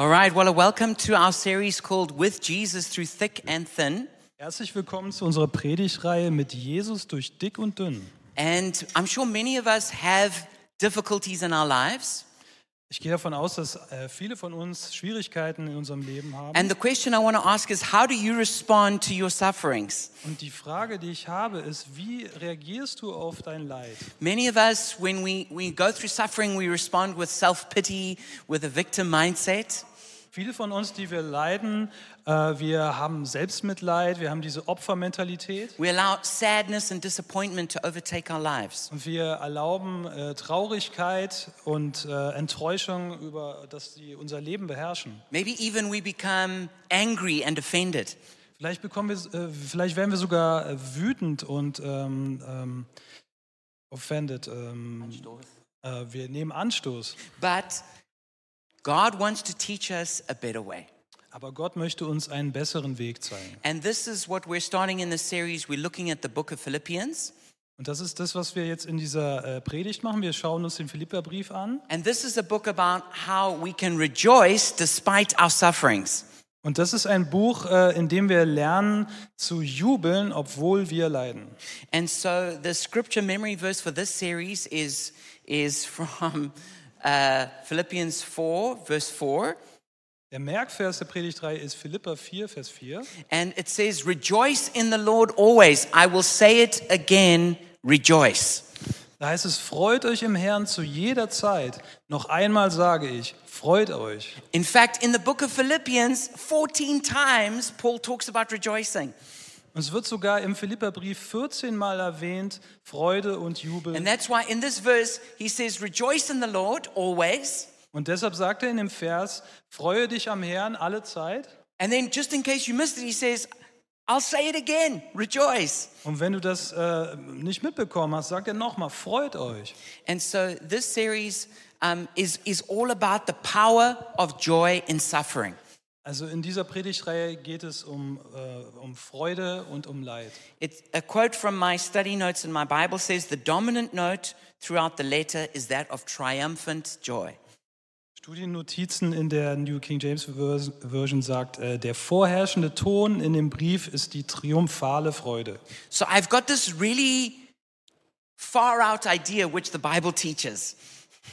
All right, well, welcome to our series called With Jesus Through Thick and Thin. Herzlich willkommen zu unserer Predigtreihe mit Jesus durch dick und dünn. And I'm sure many of us have difficulties in our lives. Ich gehe davon aus, dass äh, viele von uns Schwierigkeiten in unserem Leben haben. And the question I want to ask is how do you respond to your sufferings? Und die Frage, die ich habe, ist, wie reagierst du auf dein Leid? Many of us, when we, we go through suffering, we respond with self pity, with a victim mindset. Viele von uns, die wir leiden, äh, wir haben Selbstmitleid, wir haben diese Opfermentalität We allow sadness and disappointment to overtake our lives. und wir erlauben äh, Traurigkeit und äh, Enttäuschung über, dass sie unser Leben beherrschen. Maybe even we become angry and offended. Vielleicht bekommen wir, äh, vielleicht werden wir sogar äh, wütend und ähm, ähm, offended. Ähm, äh, wir nehmen Anstoß. But God wants to teach us a better way. Aber Gott möchte uns einen besseren Weg zeigen. And this is what we're starting in this series. We're looking at the book of Philippians. Und das ist das, was wir jetzt in dieser äh, Predigt machen. Wir schauen uns den Philipperbrief an. And this is a book about how we can rejoice despite our sufferings. Und das ist ein Buch, äh, in dem wir lernen zu jubeln, obwohl wir leiden. And so the scripture memory verse for this series is, is from uh, Philippians 4, verse 4. Der Merkvers der Predigtreihe ist Philipper 4, Vers 4. And it says, Rejoice in the Lord always. I will say it again, rejoice. Da heißt es, freut euch im Herrn zu jeder Zeit. Noch einmal sage ich, freut euch. In fact, in the book of Philippians, 14 times Paul talks about rejoicing. Und es wird sogar im Philipperbrief 14 Mal erwähnt, Freude und Jubel. And that's why in this verse, he says, Rejoice in the Lord always. Und deshalb sagt er in dem Vers, freue dich am Herrn alle Zeit. And then, just in case you missed it, he says, I'll say it again, rejoice. Und wenn du das äh, nicht mitbekommen hast, sagt er nochmal, freut euch. And so, this series um, is, is all about the power of joy in suffering. Also in dieser Predigtreihe geht es um, äh, um Freude und um Leid. It's a quote from my study notes in my Bible says, The dominant note throughout the letter is that of triumphant joy. Studiennotizen in der New King James Vers- Version sagt, äh, der vorherrschende Ton in dem Brief ist die triumphale Freude. So, I've got this really far out idea which the Bible teaches.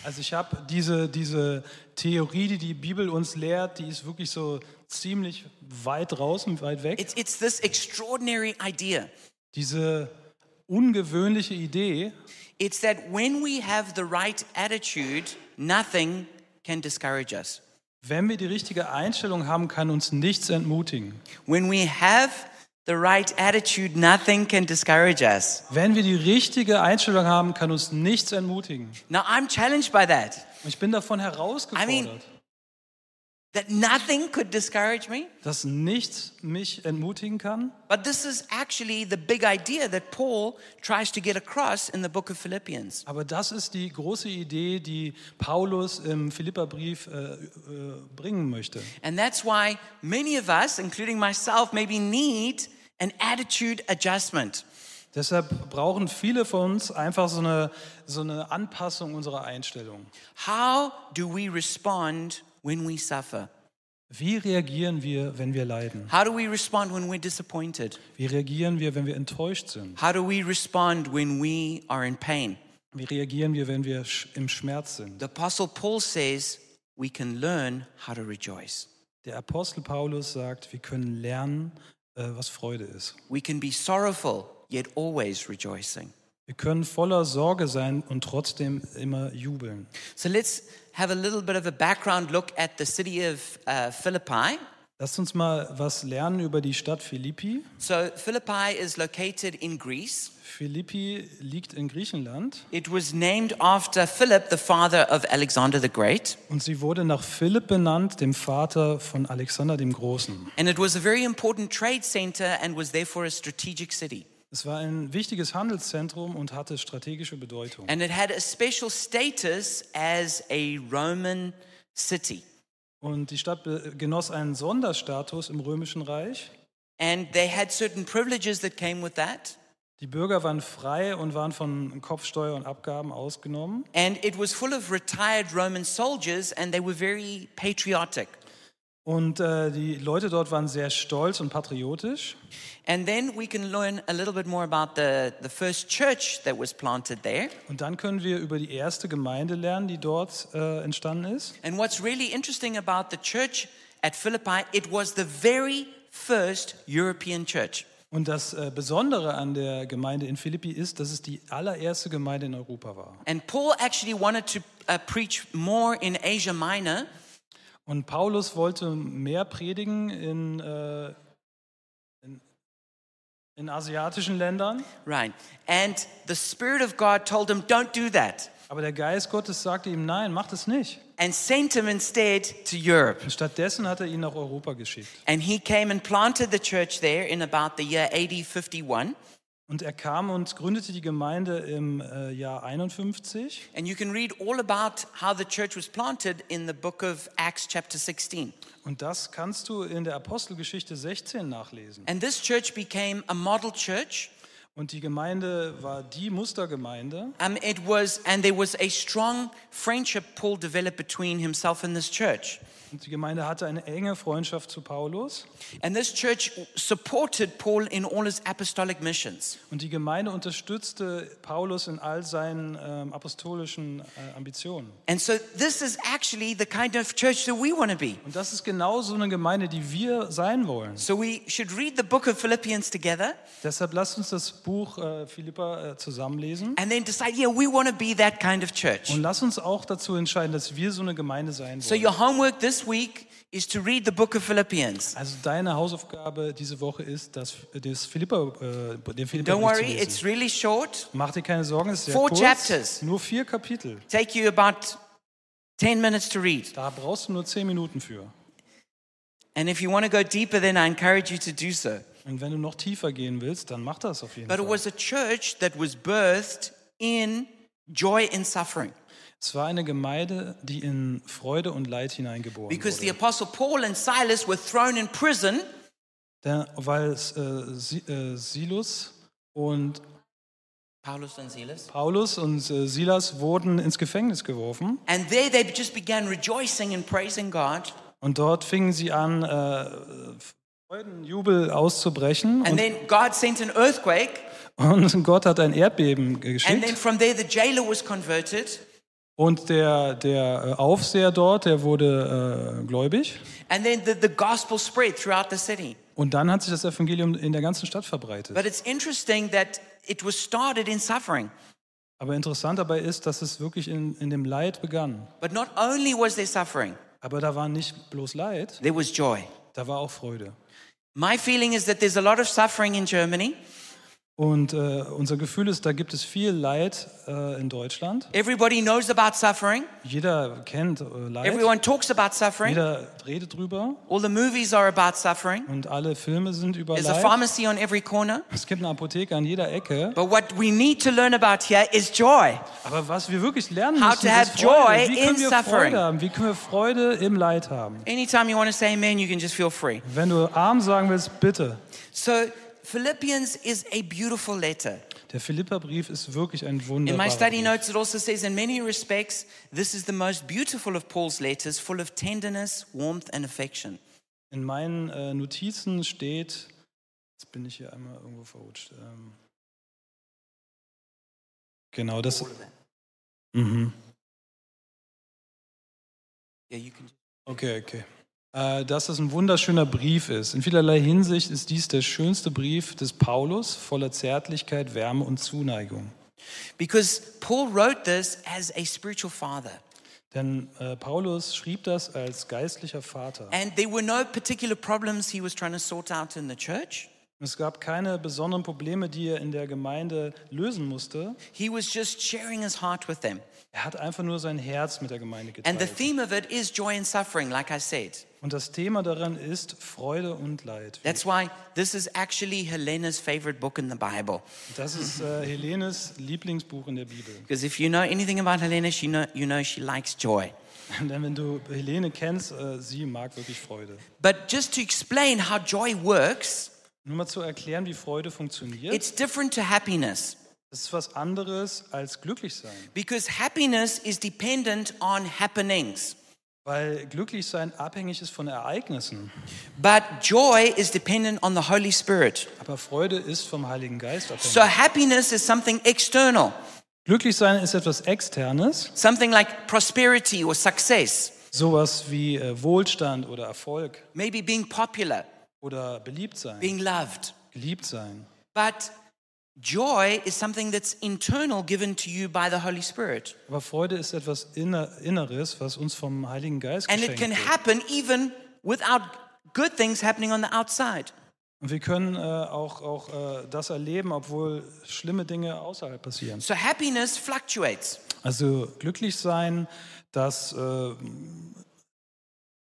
Also ich habe diese, diese Theorie, die die Bibel uns lehrt, die ist wirklich so ziemlich weit draußen, weit weg. It's, it's this extraordinary idea. Diese ungewöhnliche Idee, It's that when we have the right attitude, nothing can discourage us. wenn wir die richtige Einstellung haben, kann uns nichts entmutigen. When we have the right attitude, nothing can discourage us. Wenn wir die richtige Einstellung haben, kann uns nichts entmutigen. Now, I'm challenged by that. Ich bin davon herausgefordert, I mean- That nothing could discourage me. dass nichts mich entmutigen kann. But this is actually the big idea that Paul tries to get across in the book of Philippians. Aber das ist die große Idee, die Paulus im Philipperbrief äh, äh, bringen möchte. And that's why many of us, including myself, maybe need an attitude adjustment. Deshalb brauchen viele von uns einfach so eine, so eine Anpassung unserer Einstellung. How do we respond when we suffer? Wie reagieren wir, wenn wir leiden? How do we respond when we're disappointed? Wie reagieren wir, wenn wir enttäuscht sind? How do we respond when we are in pain? Wie reagieren wir, wenn wir im Schmerz sind? The Apostle Paul says we can learn how to rejoice. Der Apostel Paulus sagt, wir können lernen, äh, was Freude ist. We can be sorrowful, yet always rejoicing. Wir können voller Sorge sein und trotzdem immer jubeln. So let's have a little bit of a background look at the city of uh, Philippi. Lasst uns mal was lernen über die Stadt Philippi. So, Philippi is located in Greece. Philippi liegt in Griechenland It was named after Philip, the father of Alexander the Great. und sie wurde nach Philipp benannt, dem Vater von Alexander dem Großen. And it was a very important trade center and was therefore a strategic city. Es war ein wichtiges Handelszentrum und hatte strategische Bedeutung. And it had a special status as a Roman city. Und die Stadt genoss einen Sonderstatus im Römischen Reich. And they had certain privileges that came with that. Die Bürger waren frei und waren von Kopfsteuer und Abgaben ausgenommen. And it was full of retired Roman soldiers, and they were very patriotic. Und äh, die Leute dort waren sehr stolz und patriotisch. And then we can learn a little bit more about the, the first church that was planted there. Und dann können wir über die erste Gemeinde lernen, die dort äh, entstanden ist. And what's really interesting about the church at Philippi, it was the very first European church. Und das äh, Besondere an der Gemeinde in Philippi ist, dass es die allererste Gemeinde in Europa war. And Paul actually wanted to uh, preach more in Asia Minor. Und Paulus wollte mehr predigen in, äh, in, in asiatischen Ländern. Right. And the Spirit of God told him, don't do that. Aber der Geist Gottes sagte ihm, nein, mach das nicht. And sent him instead to Europe. Und stattdessen hat er ihn nach Europa geschickt. And he came and planted the church there in about the year AD 51. Und er kam und gründete die Gemeinde im äh, Jahr 51. And you can read all about how the church was planted in the book of Acts, chapter 16. Und das kannst du in der Apostelgeschichte 16 nachlesen. And this church became a model church. Und die Gemeinde war die Mustergemeinde. Um, it was, and there was a strong friendship Paul developed between himself and this church. Und die Gemeinde hatte eine enge Freundschaft zu Paulus. And this church supported Paul in all his apostolic missions. Und die Gemeinde unterstützte Paulus in all seinen ähm, apostolischen äh, Ambitionen. And so this is actually the kind of church that we want to be. Und das ist genau so eine Gemeinde, die wir sein wollen. So we should read the book of Philippians together Deshalb lasst uns das Buch äh, Philippa äh, zusammenlesen. and then decide, yeah, we want to be that kind of church. Und lass uns auch dazu entscheiden, dass wir so eine Gemeinde sein So wollen. your homework this week is to read the book of Philippians. Also deine Hausaufgabe diese Woche ist, das, das Philippa, äh, den Philippa Don't zu worry, lesen. it's really short. Mach dir keine Sorgen, es ist sehr Four kurz. chapters. Nur vier Kapitel. Take you about 10 minutes to read. Da brauchst du nur zehn Minuten für. And if you want to go deeper, then I encourage you to do so. Und wenn du noch tiefer gehen willst, dann mach das auf jeden But it Fall. was a church that was birthed in joy in suffering. Es war eine Gemeinde, die in Freude und Leid hineingeboren Because the wurde. apostle Paul and Silas were thrown in prison Der, weil es, äh, Si- äh, Silus und Paulus and Silas. Paulus und äh, Silas wurden ins Gefängnis geworfen. And there they just began rejoicing and praising God. Und dort fingen sie an, äh, Freudenjubel auszubrechen. And Und, then God sent an earthquake. und Gott hat ein Erdbeben And then geschickt. from there, the jailer was converted. Und der, der äh, Aufseher dort, der wurde äh, gläubig. And then the, the gospel spread throughout the city. Und dann hat sich das Evangelium in der ganzen Stadt verbreitet. But it's interesting that it was started in suffering. Aber interessant dabei ist, dass es wirklich in, in dem Leid begann. But not only was there suffering, Aber da war nicht bloß Leid, there was joy. da war auch Freude. My feeling is that there's a lot of suffering in Germany. Und äh, unser Gefühl ist, da gibt es viel Leid äh, in Deutschland. Everybody knows about suffering. Jeder kennt äh, Leid. Everyone talks about suffering. Jeder redet drüber. All the movies are about suffering. Und alle Filme sind über There's a Leid. pharmacy on every corner. Es gibt eine Apotheke an jeder Ecke. But what we need to learn about here is joy. Aber was wir wirklich lernen How müssen, to have ist Freude. joy Wie können wir suffering. Freude haben? Wie können wir Freude im Leid haben? Anytime you want to say amen, you can just feel free. Wenn du arm sagen willst, bitte. So, Philippians is a beautiful letter. Der Philipperbrief ist wirklich ein In my wunderbarer study Brief. notes, it also says, in many respects, this is the most beautiful of Paul's letters, full of tenderness, warmth, and affection. In meinen äh, Notizen steht, jetzt bin ich hier einmal irgendwo verrutscht. Ähm, genau das. Mhm. Yeah, you can. Okay, okay. Äh, dass es ein wunderschöner Brief ist. In vielerlei Hinsicht ist dies der schönste Brief des Paulus, voller Zärtlichkeit, Wärme und Zuneigung. Because Paul wrote this as a spiritual father. Denn äh, Paulus schrieb das als geistlicher Vater. And there were no particular problems he was trying to sort out in the church. Es gab keine besonderen Probleme, die er in der Gemeinde lösen musste. He was just sharing his heart with them. Er hat einfach nur sein Herz mit der Gemeinde And the geteilt. theme of it is joy and suffering, like I said. Und das Thema daran ist Freude und Leid. That's why this is actually Helena's favorite book in the Bible. Das ist äh, Helenes Lieblingsbuch in der Bibel. Because if you know anything about Helena, she know, you know she likes joy. Denn wenn du Helene kennst, äh, sie mag wirklich Freude. But just to explain how joy works, Nur mal zu erklären, wie Freude funktioniert. it's different to happiness. Das ist was anderes als glücklich sein. Because happiness is dependent on happenings. Weil glücklich sein abhängig ist von Ereignissen. But joy is dependent on the Holy Spirit. Aber Freude ist vom Heiligen Geist abhängig. So happiness is something external, glücklich sein ist etwas Externes, something like prosperity or success, sowas wie äh, Wohlstand oder Erfolg maybe being popular, oder beliebt sein, being loved. geliebt sein. But joy is something that's internal given to you by the Holy Spirit. Aber Freude ist etwas Inner Inneres, was uns vom Heiligen Geist And it geschenkt can wird. happen even without good things happening on the outside. Und wir können äh, auch, auch äh, das erleben, obwohl schlimme Dinge außerhalb passieren. So happiness fluctuates. Also glücklich sein, das äh,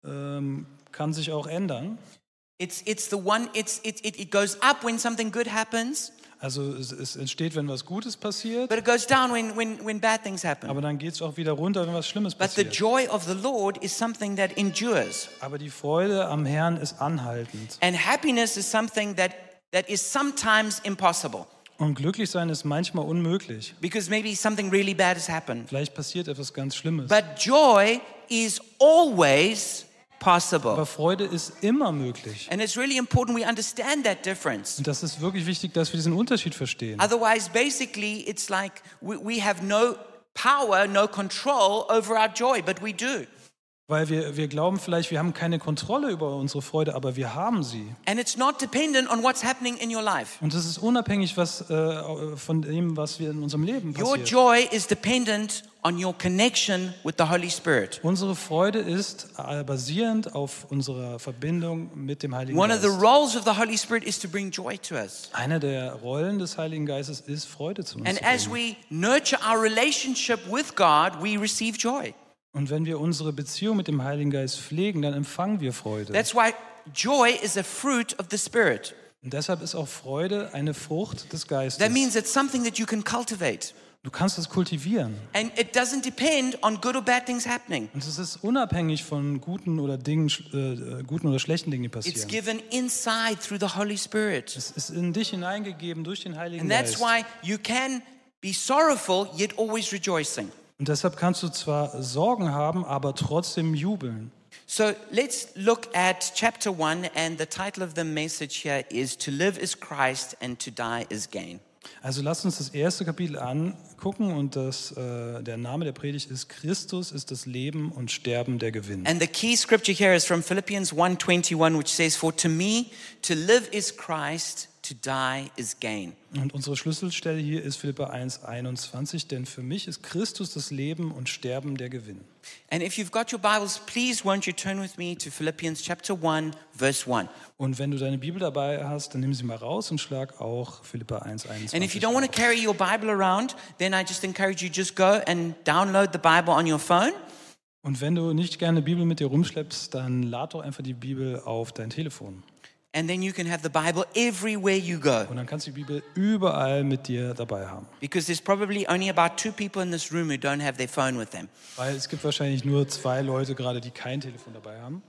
ähm, kann sich auch ändern. It's, it's the one, it's, it, it, it goes up when something good happens, Also es, es entsteht, wenn was Gutes passiert, but it goes down when, when, when bad things happen. aber dann geht es auch wieder runter, wenn was Schlimmes But the passiert. joy of the Lord is something that endures. Aber die Freude am Herrn ist anhaltend. And happiness is something that, that is sometimes impossible Und glücklich sein ist manchmal unmöglich. because maybe something really bad has happened. Vielleicht passiert etwas ganz Schlimmes. But joy is always possible. Aber Freude ist immer möglich. And it's really important we understand that difference. Und das ist wirklich wichtig, dass wir diesen Unterschied verstehen. Otherwise, basically, it's like we, we have no power, no control over our joy, but we do. Weil wir, wir glauben vielleicht, wir haben keine Kontrolle über unsere Freude, aber wir haben sie. And it's not dependent on what's happening in your life. Und das ist unabhängig was, äh, von dem, was wir in unserem Leben Your passiert. joy is dependent on your connection with the Holy Spirit. Unsere Freude ist äh, basierend auf unserer Verbindung mit dem Heiligen One of the Geist. roles of the Holy Spirit is to bring joy to us. Eine der Rollen des Heiligen Geistes ist, Freude zu uns And zu as bringen. we nurture our relationship with God, we receive joy. Und wenn wir unsere Beziehung mit dem Heiligen Geist pflegen, dann empfangen wir Freude. That's why joy is a fruit of the Spirit. Und deshalb ist auch Freude eine Frucht des Geistes. That means it's something that you can cultivate. Du kannst es kultivieren. And it doesn't depend on good or bad things happening. Und es ist unabhängig von guten oder Dingen, äh, äh, guten oder schlechten Dingen, die It's passieren. given inside through the Holy Spirit. Es ist in dich hineingegeben durch den Heiligen And that's Geist. why you can be sorrowful yet always rejoicing. Und deshalb kannst du zwar Sorgen haben, aber trotzdem jubeln. So let's look at chapter 1, and the title of the message here is To Live is Christ and to Die is Gain. Also lasst uns das erste Kapitel angucken und das, äh, der Name der Predigt ist Christus ist das Leben und Sterben der Gewinn. And the key scripture here is from Philippians 1:21 which says for to me to live is Christ to die is gain. Und unsere Schlüsselstelle hier ist Philippa 1,21, denn für mich ist Christus das Leben und Sterben der Gewinn. And if you've got your Bibles please won't you turn with me to Philippians chapter 1 verse 1. Und wenn du deine Bibel dabei hast, dann nimm sie mal raus und schlag auch Philippa 1,21. And if you don't want to carry your Bible around then I just encourage you just go and download the Bible on your phone Und wenn du nicht gerne Bibel mit dir rumschleppst, dann lad doch einfach die Bibel auf dein Telefon. And then you can have the Bible everywhere you go. Und dann kannst du die Bibel überall mit dir dabei haben. Because there's probably only about two people in this room who don't have their phone with them. Weil es gibt wahrscheinlich nur zwei Leute gerade, die kein Telefon dabei haben.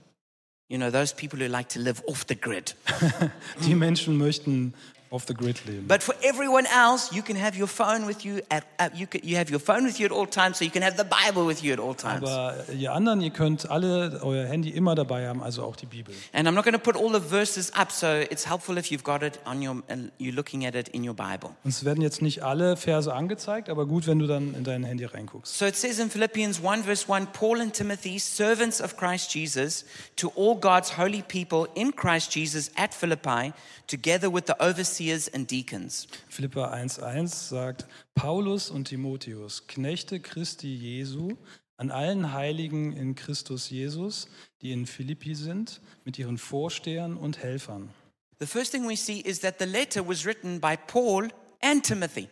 You know, those people who like to live off the grid. Die Menschen möchten off the grid leben. But for everyone else, you can have your phone with you at, at you, can, you have your phone with you at all times, so you can have the Bible with you at all times. Aber ihr anderen, ihr könnt alle euer Handy immer dabei haben, also auch die Bibel. And I'm not going to put all the verses up, so it's helpful if you've got it on your and you're looking at it in your Bible. Uns werden jetzt nicht alle Verse angezeigt, aber gut, wenn du dann in dein Handy reinguckst. So it says in Philippians 1, verse 1 Paul and Timothy, servants of Christ Jesus, to all God's holy people in Christ Jesus at Philippi, together with the overseers and deacons. Philippa 1,1 sagt: Paulus und Timotheus, Knechte Christi Jesu, an allen Heiligen in Christus Jesus, die in Philippi sind, mit ihren Vorstehern und Helfern. The first thing we see is that the letter was written by Paul and Timothy.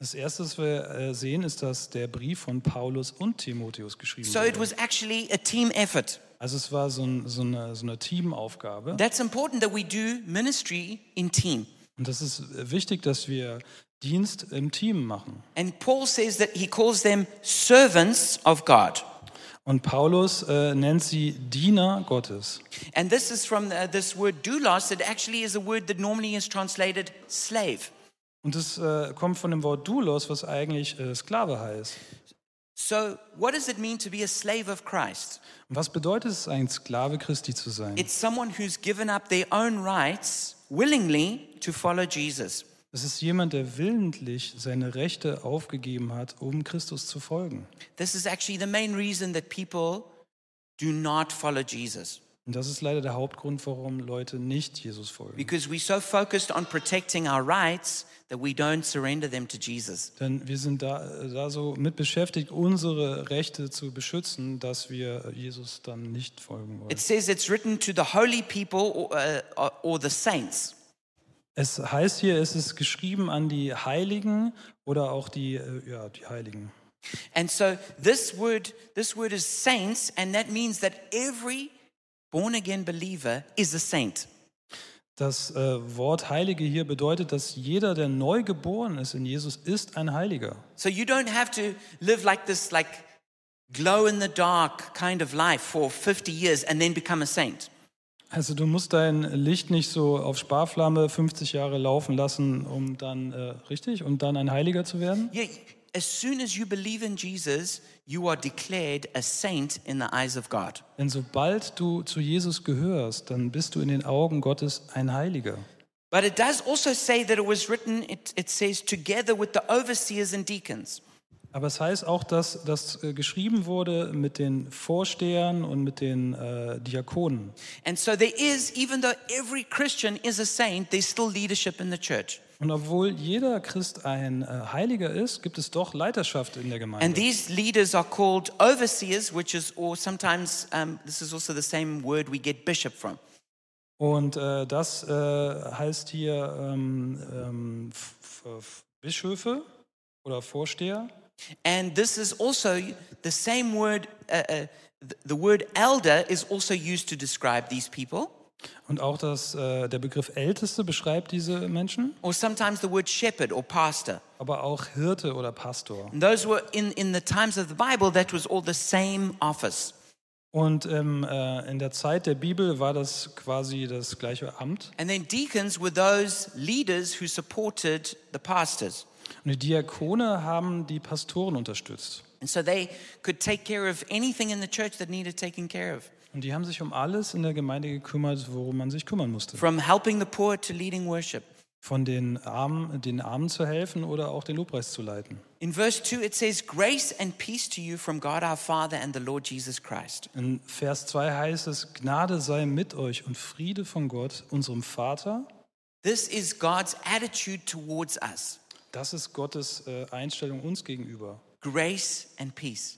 Das erste, was wir äh, sehen, ist, dass der Brief von Paulus und Timotheus geschrieben So it wurde. was actually a team effort. Also es war so, ein, so, eine, so eine Teamaufgabe. That's important that we do ministry in team. Und das ist wichtig, dass wir Dienst im Team machen. And Paul says that he calls them servants of God. Und Paulus äh, nennt sie Diener Gottes. And this is from the, this word doulos, that actually is a word that normally is translated slave. Und das äh, kommt von dem Wort Doulos, was eigentlich äh, Sklave heißt. So, what does it mean to be a slave of Christ? Was bedeutet es, ein Sklave Christi zu sein? It's someone who's given up their own rights willingly to follow Jesus. Es ist jemand, der willentlich seine Rechte aufgegeben hat, um Christus zu folgen. This is actually the main reason that people do not follow Jesus. Und das ist leider der Hauptgrund, warum Leute nicht Jesus folgen. Because we're so focused on protecting our rights that we don't surrender them to Jesus. Denn wir sind da, da so mit beschäftigt, unsere Rechte zu beschützen, dass wir Jesus dann nicht folgen wollen. It says it's written to the holy people or, uh, or the saints. Es heißt hier, es ist geschrieben an die Heiligen oder auch die, äh, ja, die Heiligen. And so this word, this word is saints, and that means that every born again believer is a saint. Das äh, Wort Heilige hier bedeutet, dass jeder, der neu geboren ist in Jesus, ist ein Heiliger. So you don't have to live like this, like glow in the dark kind of life for 50 years and then become a saint. Also du musst dein Licht nicht so auf Sparflamme 50 Jahre laufen lassen, um dann, äh, richtig, um dann ein Heiliger zu werden. Yeah, as soon as you believe in Jesus, you are declared a saint in the eyes of God. Denn sobald du zu Jesus gehörst, dann bist du in den Augen Gottes ein Heiliger. But it does also say that it was written, it, it says, together with the overseers and deacons. Aber es heißt auch, dass das äh, geschrieben wurde mit den Vorstehern und mit den äh, Diakonen. And so there is, even though every Christian is a saint, there's still leadership in the church. Und obwohl jeder Christ ein äh, Heiliger ist, gibt es doch Leiterschaft in der And Gemeinde. these leaders are called overseers, which is, or sometimes um, this is also the same word we get bishop from. Und äh, das äh, heißt hier ähm, ähm, Bischöfe oder Vorsteher. And this is also the same word, uh, uh, th- the word elder is also used to describe these people, Und auch das, äh, der Begriff Älteste beschreibt diese Menschen, or sometimes the word shepherd or pastor. aber auch Hirte oder Pastor. And those were in, in the times of the Bible, that was all the same office. Und ähm, äh, in der Zeit der Bibel war das quasi das gleiche Amt. And then deacons were those leaders who supported the pastors. Und die Diakone haben die Pastoren unterstützt. And so they could take care of anything in the church that needed taken care of, Und die haben sich um alles in der Gemeinde gekümmert, worum man sich kümmern musste. from helping the poor to leading worship. Von den Armen, den Armen zu helfen oder auch den Lobpreis zu leiten. In verse 2, it says, Grace and peace to you from God our Father and the Lord Jesus Christ. In Vers 2 heißt es, Gnade sei mit euch und Friede von Gott, unserem Vater. This is God's attitude towards us Das ist Gottes äh, Einstellung uns gegenüber. grace and peace.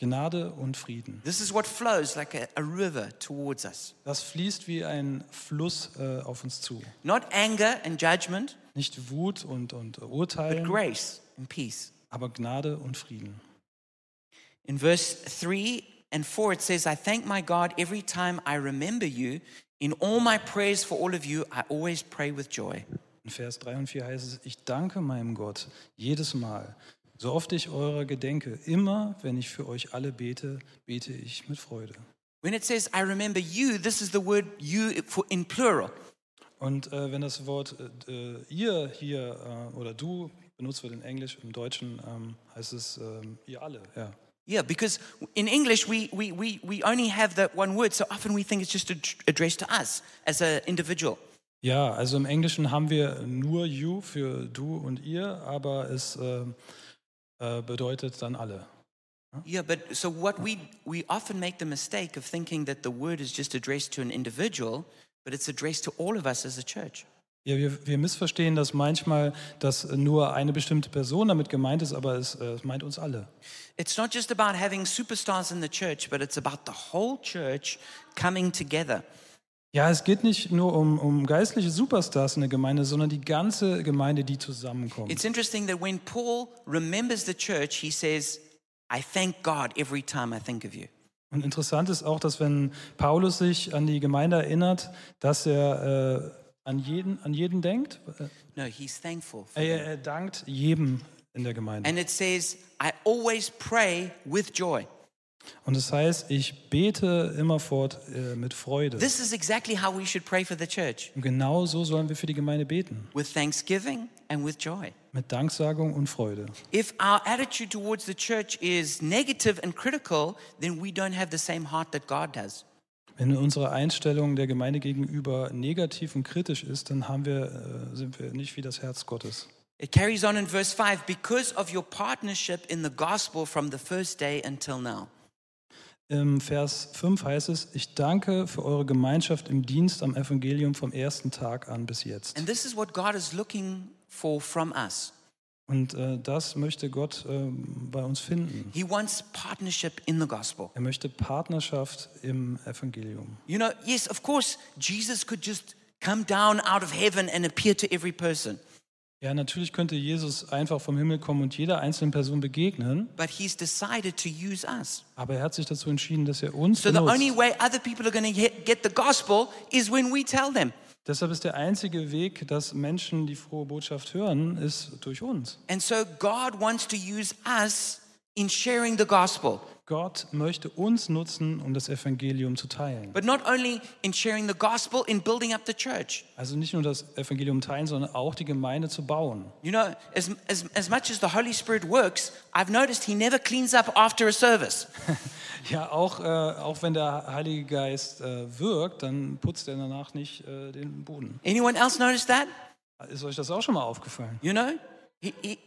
Gnade und Frieden. This is what flows like a, a river towards us. Das fließt wie ein Fluss äh, auf uns zu. Not anger and judgment, Nicht Wut und, und but Urteilen, grace and peace. aber Gnade und Frieden. In verse 3 and 4, it says, I thank my God every time I remember you. In all my prayers for all of you, I always pray with joy. In Vers 3 und 4 heißt es, ich danke meinem Gott jedes Mal, so oft ich eurer gedenke, immer wenn ich für euch alle bete, bete ich mit Freude. When it says, I remember you, this is the word you for, in plural. Und äh, wenn das Wort äh, äh, ihr hier äh, oder du benutzt wird in Englisch, im Deutschen ähm, heißt es ähm, ihr alle. Ja. Yeah, because in English we, we, we, we only have that one word, so often we think it's just ad- addressed to us as an individual. ja, also im Englischen haben wir nur you für du und ihr, aber es äh, bedeutet dann alle. Yeah, but so what we, we often make the mistake of thinking that the word is just addressed to an individual, but it's addressed to all of us as a church. Ja, wir, wir missverstehen das manchmal, dass nur eine bestimmte Person damit gemeint ist, aber es, äh, es meint uns alle. It's not just about having superstars in the church, but it's about the whole church coming together. Ja, es geht nicht nur um, um geistliche Superstars in der Gemeinde, sondern die ganze Gemeinde, die zusammenkommt. It's interesting that when Paul remembers the church, he says, I thank God every time I think of you. Und interessant ist auch, dass wenn Paulus sich an die Gemeinde erinnert, dass er äh, an, jeden, an jeden denkt. No, he's thankful. For Er, er dankt jedem in der Gemeinde. And it says, I always pray with joy. Und es heißt, ich bete immerfort äh, mit Freude. This is exactly how we should pray for the church Und genau so sollen wir für die Gemeinde beten. with thanksgiving and with joy. mit Danksagung und Freude. If our attitude towards the church is negative and critical, then we don't have the same heart that God does. Wenn unsere Einstellung der Gemeinde gegenüber negativ und kritisch ist, dann haben wir, äh, sind wir nicht wie das Herz Gottes. It carries on in verse 5 because of your partnership in the gospel from the first day until now. Im Vers 5 heißt es, ich danke für eure Gemeinschaft im Dienst am Evangelium vom ersten Tag an bis jetzt. And this is what God is looking for from us. Und äh, das möchte Gott äh, bei uns finden. He wants partnership in the gospel. Er möchte Partnerschaft im Evangelium. You know, yes, of course, Jesus could just come down out of heaven and appear to every person. Ja, natürlich könnte Jesus einfach vom Himmel kommen und jeder einzelnen Person begegnen, But he's decided to use us. aber er hat sich dazu entschieden, dass er uns So the only benutzt. way other people are going to get the gospel is when we tell them. Deshalb ist der einzige Weg, dass Menschen die frohe Botschaft hören, ist durch uns. And so God wants to use us in sharing the gospel. Gott möchte uns nutzen, um das Evangelium zu teilen. But not only in sharing the gospel, in building up the church. Also nicht nur das Evangelium teilen, sondern auch die Gemeinde zu bauen. You know, as, as, as much as the Holy Spirit works, I've noticed he never cleans up after a service. Ja, auch, äh, auch wenn der Heilige Geist äh, wirkt, dann putzt er danach nicht äh, den Boden. Anyone else notice that? Ist euch das auch schon mal aufgefallen? You know, he, he,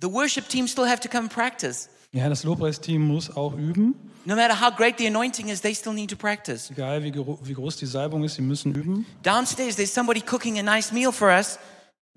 the worship team still have to come practice. Ja, das Lobpreisteam muss auch üben. No matter how great the anointing is, they still need to practice. Egal wie, wie groß die Salbung ist, sie müssen üben. Downstairs, there's somebody cooking a nice meal for us.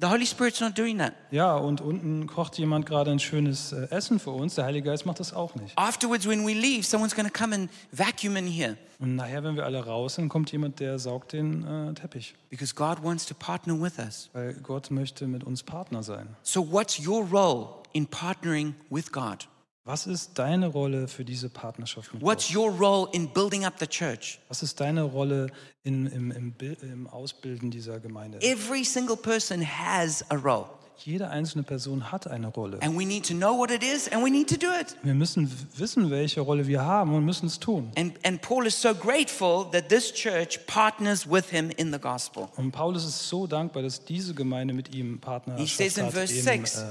The Holy Spirit's not doing that. Ja, und unten kocht jemand gerade ein schönes äh, Essen für uns. Der Heilige Geist macht das auch nicht. Afterwards, when we leave, someone's going to come and vacuum in here Und nachher, wenn wir alle raus sind, kommt jemand, der saugt den äh, Teppich. because God wants to partner with us. Weil Gott möchte mit uns Partner sein. So, what's your role in partnering with God? Was ist deine Rolle für diese Partnerschaft mit What's Gott? your role in building up the church? Was ist deine Rolle in, im, im, Bil- im Ausbilden dieser Gemeinde? Every single person has a role, Jede einzelne Person hat eine Rolle. and we need to know what it is and we need to do it. Wir müssen w- wissen, welche Rolle wir haben und müssen es tun. And, and Paul is so grateful that this church partners with him in the gospel. Und Paulus ist so dankbar, dass diese Gemeinde mit ihm Partnerschaft He says in hat verse in, six- äh,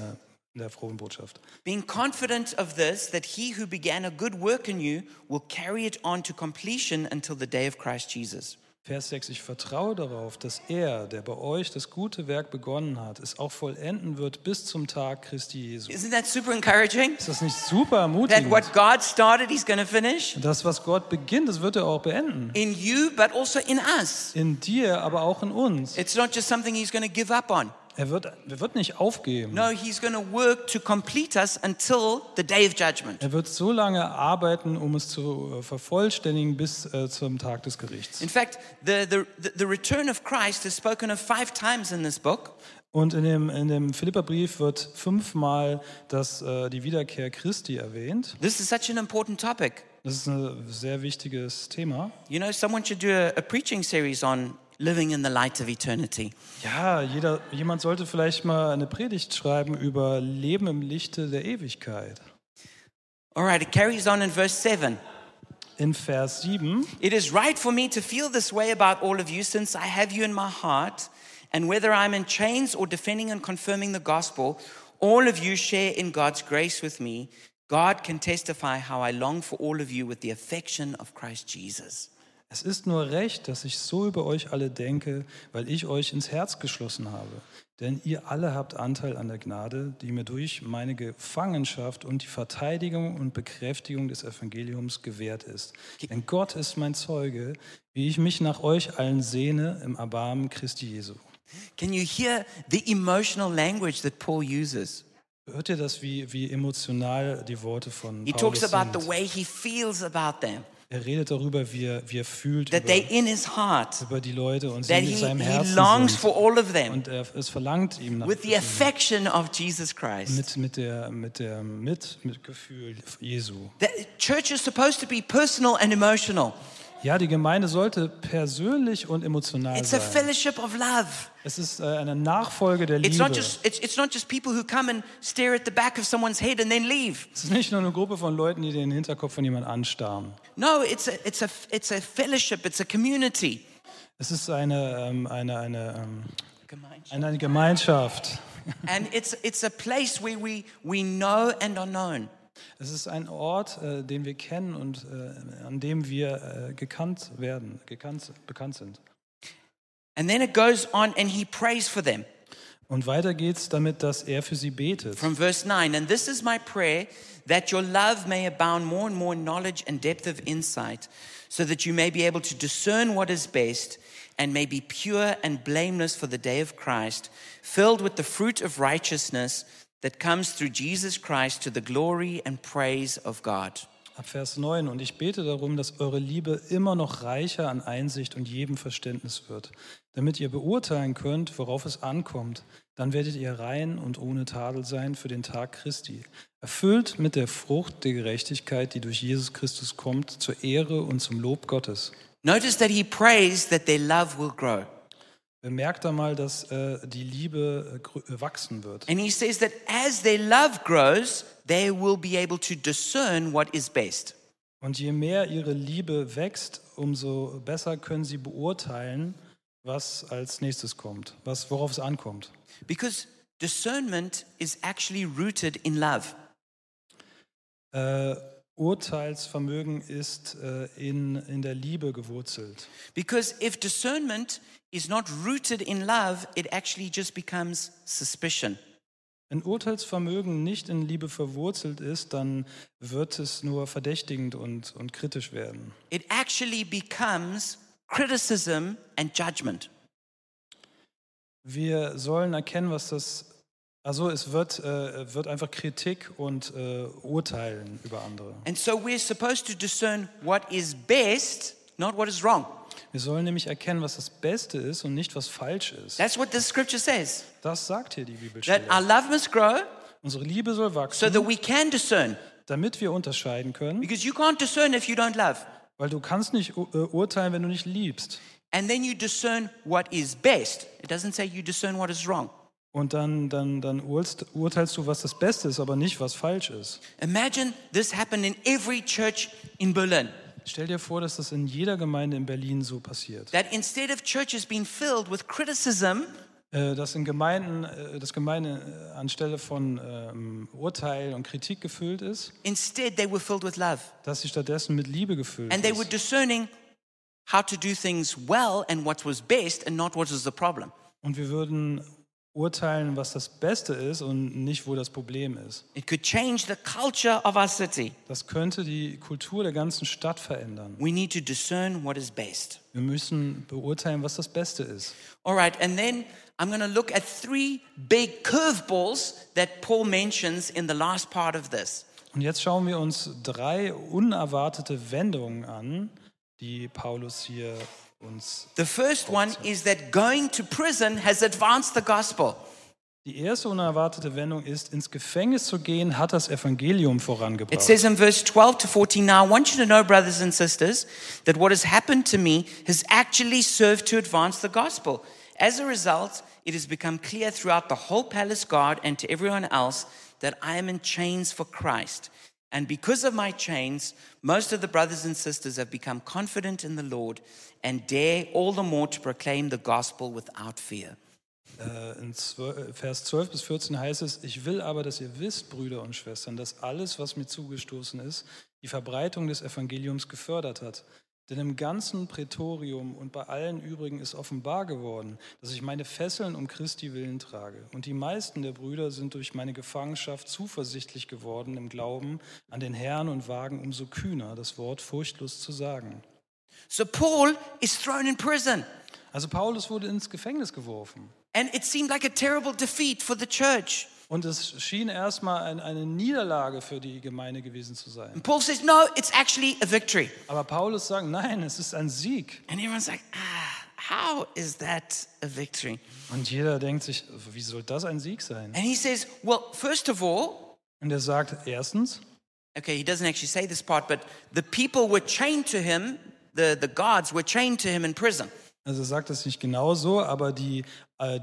in der frohen Botschaft. Being confident of this, that he who began a good work in you will carry it on to completion until the day of Christ Jesus. Vers 6, ich vertraue darauf, dass er, der bei euch das gute Werk begonnen hat, es auch vollenden wird bis zum Tag Christi Jesu. Isn't that super encouraging? Ist das nicht super That ermutigend? what God started, he's going to finish Das, was Gott beginnt, das wird er auch beenden. in you, but also in us. In dir, aber auch in uns. It's not just something he's going to give up on. Er wird, er wird nicht aufgeben. No, he's going to work to complete us until the day of judgment. Er wird so lange arbeiten, um es zu äh, vervollständigen bis äh, zum Tag des Gerichts. In fact, the, the, the- the return of Christ is spoken of five times in this book. Und in dem, in dem Philipperbrief wird fünfmal das, äh, die Wiederkehr Christi erwähnt. This is such an important topic. Das ist ein sehr wichtiges Thema. You know, someone should do a, a preaching series on living in the light of eternity. Ja, jeder, jemand sollte vielleicht mal eine Predigt schreiben über Leben im Lichte der Ewigkeit. All right, it carries on in verse 7. In Vers 7 It is right for me to feel this way about all of you since I have you in my heart, and whether I'm in chains or defending and confirming the gospel, all of you share in God's grace with me. God can testify how I long for all of you with the affection of Christ Jesus. Es ist nur recht, dass ich so über euch alle denke, weil ich euch ins Herz geschlossen habe. Denn ihr alle habt Anteil an der Gnade, die mir durch meine Gefangenschaft und die Verteidigung und Bekräftigung des Evangeliums gewährt ist. Denn Gott ist mein Zeuge, wie ich mich nach euch allen sehne im Erbarmen Christi Jesu. Can you hear the emotional language that Paul uses? Hört ihr das, wie, wie emotional die Worte von He Paulus talks about the sind? way he feels about them, Er redet darüber, wie er, wie er fühlt that über, in his heart, über die Leute und sie in he, seinem he Herzen longs sind. for all of them Und er, es verlangt ihm nach with the affection of Jesus Christ. mit, mit der mit der mit Mitgefühl Jesu. The church is supposed to be personal and emotional. Ja, die Gemeinde sollte persönlich und emotional It's a sein. fellowship of love. Es ist äh, eine Nachfolge der It's Liebe. not just it's, it's not just people who come and stare at the back of someone's head and then leave. Es ist nicht nur eine Gruppe von Leuten, die den Hinterkopf von jemand anstarren. No, it's a it's a it's a fellowship. It's a community. Es ist eine ähm, eine eine ähm, Gemeinschaft. in eine Gemeinschaft. And it's, it's a place where we, we know and are known. Es ist ein Ort, äh, den wir kennen und äh, an dem wir äh, gekannt werden, gekannt, bekannt sind. And then it goes on and he prays for them. Und weiter geht's damit, dass er für sie betet. From verse 9, and this is my prayer that your love may abound more and more in knowledge and depth of insight, so that you may be able to discern what is best and may be pure and blameless for the day of Christ, filled with the fruit of righteousness that comes through Jesus Christ to the glory and praise of God. Ab Vers 9. Und ich bete darum, dass eure Liebe immer noch reicher an Einsicht und jedem Verständnis wird, damit ihr beurteilen könnt, worauf es ankommt. Dann werdet ihr rein und ohne Tadel sein für den Tag Christi, erfüllt mit der Frucht der Gerechtigkeit, die durch Jesus Christus kommt, zur Ehre und zum Lob Gottes. Notice that he prays that their love will grow. Bemerkt einmal, dass äh, die Liebe äh, äh, wachsen wird. And he says that as their love grows, they will be able to discern what is best. Und je mehr ihre Liebe wächst, umso besser können sie beurteilen, was als nächstes kommt, was, worauf es ankommt. Because discernment is actually rooted in love. Äh, Urteilsvermögen ist äh, in, in der Liebe gewurzelt. Because if discernment is not rooted in love, it actually just becomes suspicion. Wenn Urteilsvermögen nicht in Liebe verwurzelt ist, dann wird es nur verdächtigend und, und kritisch werden. It actually becomes criticism and judgment. Wir sollen erkennen, was das. Also es wird, äh, wird einfach Kritik und äh, Urteilen über andere. And so we're supposed to discern what is best, not what is wrong. Wir sollen nämlich erkennen, was das Beste ist und nicht, was falsch ist. That's what the scripture says. Das sagt hier die That Bibelstelle. our love must grow Unsere Liebe soll so wachsen, that we can discern. damit wir unterscheiden können, Because you can't discern if you don't love. weil du kannst nicht uh, urteilen, wenn du nicht liebst. And then you discern what is best. It doesn't say you discern what is wrong. Und dann, dann, dann urteilst, du, was das Beste ist, aber nicht, was falsch ist. Imagine this happened in every church in Berlin. Stell dir vor, dass das in jeder Gemeinde in Berlin so passiert. That instead of churches being filled with criticism, Äh, Dass in Gemeinden, äh, das Gemeinde äh, anstelle von ähm, Urteil und Kritik gefüllt ist, instead they were filled with love. dass sie stattdessen mit Liebe gefüllt And they were ist. discerning how to do things well and what was best and not what was the problem. Und wir würden urteilen, was das Beste ist und nicht, wo das Problem ist. It could change the culture of our city. Das könnte die Kultur der ganzen Stadt verändern. We need to discern what is best. Wir müssen beurteilen, was das Beste ist. All right, and then I'm going to look at three big curveballs that Paul mentions in the last part of this. Und jetzt schauen wir uns drei unerwartete Wendungen an, die Paulus hier uns. The first one is that going to prison has advanced the gospel. Die erste unerwartete Wendung ist, ins Gefängnis zu gehen, hat das Evangelium vorangebracht. It says in verse 12 to 14 Now I want you to know, brothers and sisters, that what has happened to me has actually served to advance the gospel. As a result, it has become clear throughout the whole palace guard and to everyone else that I am in chains for Christ. And because of my chains, most of the brothers and sisters have become confident in the Lord and dare all the more to proclaim the gospel without fear. Äh, In äh, zwölf- Vers 12 bis 14 heißt es, ich will aber, dass ihr wisst, Brüder und Schwestern, dass alles, was mir zugestoßen ist, die Verbreitung des Evangeliums gefördert hat. Denn im ganzen Prätorium und bei allen übrigen ist offenbar geworden, dass ich meine Fesseln um Christi willen trage. Und die meisten der Brüder sind durch meine Gefangenschaft zuversichtlich geworden im Glauben an den Herrn und wagen umso kühner, das Wort furchtlos zu sagen. So Paul is thrown in prison. Also Paulus wurde ins Gefängnis geworfen. And it seemed like a terrible defeat for the church. Und es schien erstmal ein, eine Niederlage für die Gemeinde gewesen zu sein. And Paul says, no, it's actually a victory. Aber Paulus sagt, nein, es ist ein Sieg. And everyone's like, ah, how is that a victory? Und jeder denkt sich, wie soll das ein Sieg sein? And he says, well, first of all, Und er sagt, erstens, okay, he doesn't actually say this part, but the people were chained to him, the, the guards were chained to him in prison. also er sagt es nicht genau so, aber die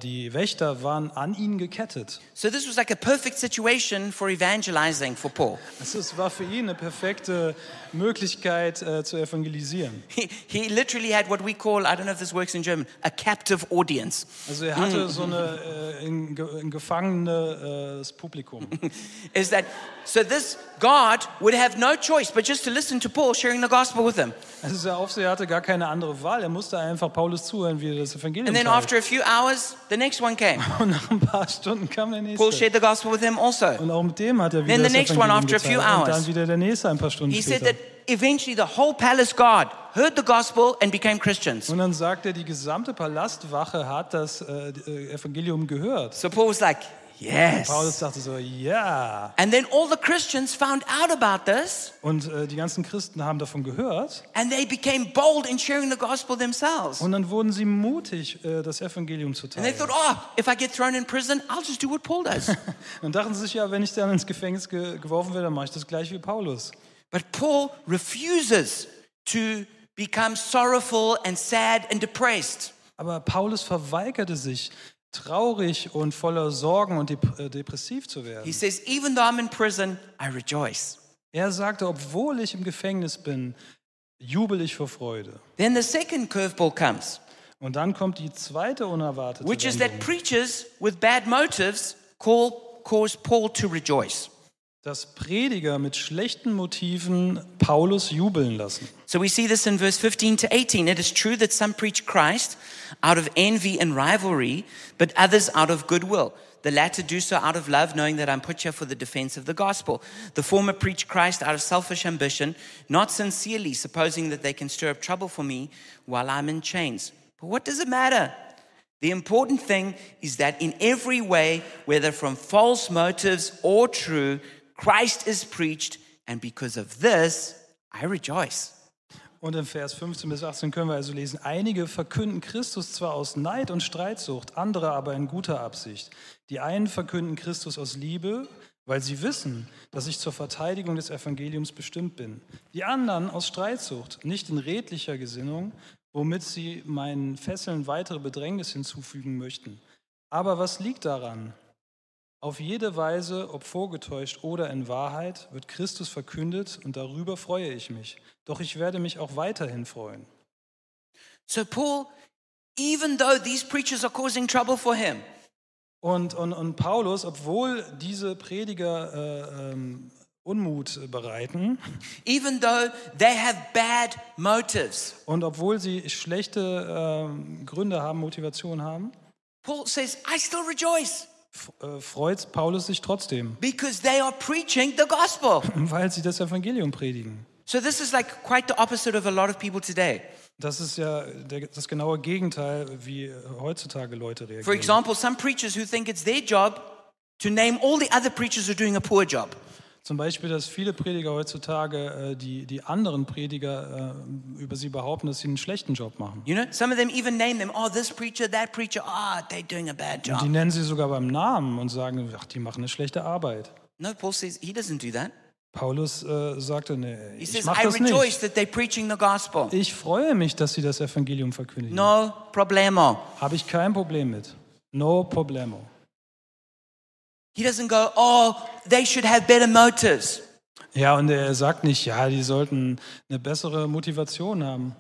Die Wächter waren an ihn gekettet. So this was like a perfect situation for evangelizing for Paul. Also es war für ihn eine perfekte Möglichkeit äh, zu evangelisieren. He, he literally had what we call, I don't know if this works in German, a captive audience. Also er hatte so eine äh, ein, Ge- ein gefangenes Publikum. Is that so? This God would have no choice but just to listen to Paul sharing the gospel with him. Also der Aufseher hatte gar keine andere Wahl. Er musste einfach Paulus zuhören, wie er das Evangelium And then teilt. after a few hours, the next one came. Und nach ein paar Stunden kam der Paul nächste. shared the gospel with him also. Und auch mit dem hat er wieder Then the das next one Evangelium after a few geteilt. Und hours. dann wieder der nächste ein paar Stunden He said später. that eventually the whole palace guard heard the gospel and became Christians. Und dann sagt er, die gesamte Palastwache hat das äh, äh, Evangelium gehört. So Paul was like, yes. Paulus dachte so, ja. And then all the Christians found out about this Und äh, die ganzen Christen haben davon gehört. and they became bold in sharing the gospel themselves. Und dann wurden sie mutig, äh, das Evangelium zu And they teilen. thought, oh, if I get thrown in prison, I'll just do what Paul does. Dann dachten sie sich, ja, wenn ich dann ins Gefängnis ge geworfen werde, dann mache ich das gleich wie Paulus. but Paul refuses to become sorrowful and sad and depressed. Aber Paulus verweigerte sich, traurig und voller Sorgen und äh, depressiv zu He werden. says, even though I'm in prison, I rejoice. Er sagte, obwohl ich im Gefängnis bin, jubel ich vor Freude. Then the second curveball comes, Und dann kommt die zweite unerwartete which is that preachers with bad motives call, cause Paul to rejoice. Dass Prediger mit schlechten Motiven Paulus jubeln lassen. So we see this in verse 15 to 18. It is true that some preach Christ out of envy and rivalry, but others out of goodwill. The latter do so out of love, knowing that I'm put here for the defense of the gospel. The former preach Christ out of selfish ambition, not sincerely, supposing that they can stir up trouble for me while I'm in chains. But what does it matter? The important thing is that in every way, whether from false motives or true, Christ is preached, and because of this, I rejoice. Und in Vers 15 bis 18 können wir also lesen, einige verkünden Christus zwar aus Neid und Streitsucht, andere aber in guter Absicht. Die einen verkünden Christus aus Liebe, weil sie wissen, dass ich zur Verteidigung des Evangeliums bestimmt bin. Die anderen aus Streitsucht, nicht in redlicher Gesinnung, womit sie meinen Fesseln weitere Bedrängnis hinzufügen möchten. Aber was liegt daran? Auf jede Weise, ob vorgetäuscht oder in Wahrheit, wird Christus verkündet und darüber freue ich mich. Doch ich werde mich auch weiterhin freuen. So, Paul, even though these preachers are causing trouble for him, Und, und, und Paulus, obwohl diese Prediger äh, ähm, Unmut bereiten even though they have bad motives, und obwohl sie schlechte ähm, Gründe haben, Motivation haben, Paul says, I still rejoice äh, freut Paulus sich trotzdem, because they are preaching the gospel. weil sie das Evangelium predigen. So, this is like quite the opposite of a lot of people today. Das ist ja der, das genaue Gegenteil, wie heutzutage Leute For reagieren. example, some preachers who think it's their job to name all the other preachers who are doing a poor job. Zum Beispiel, dass viele Prediger heutzutage äh, die, die anderen Prediger äh, über sie behaupten, dass sie einen schlechten Job machen. You know, some of them even name them, oh, this preacher, that preacher, ah, they're doing a bad Und die nennen sie sogar beim Namen und sagen, ach, die machen eine schlechte Arbeit. No, Paul says he doesn't do that. Paulus äh, sagte, nee, He ich says, mache I das nicht. rejoice that they're preaching the gospel. Ich freue mich, dass sie das Evangelium verkündigen. No problemo. Habe ich kein Problem mit. No problemo. He doesn't go, oh, they should have better motives. Ja, und er sagt nicht, ja, die sollten eine bessere Motivation haben.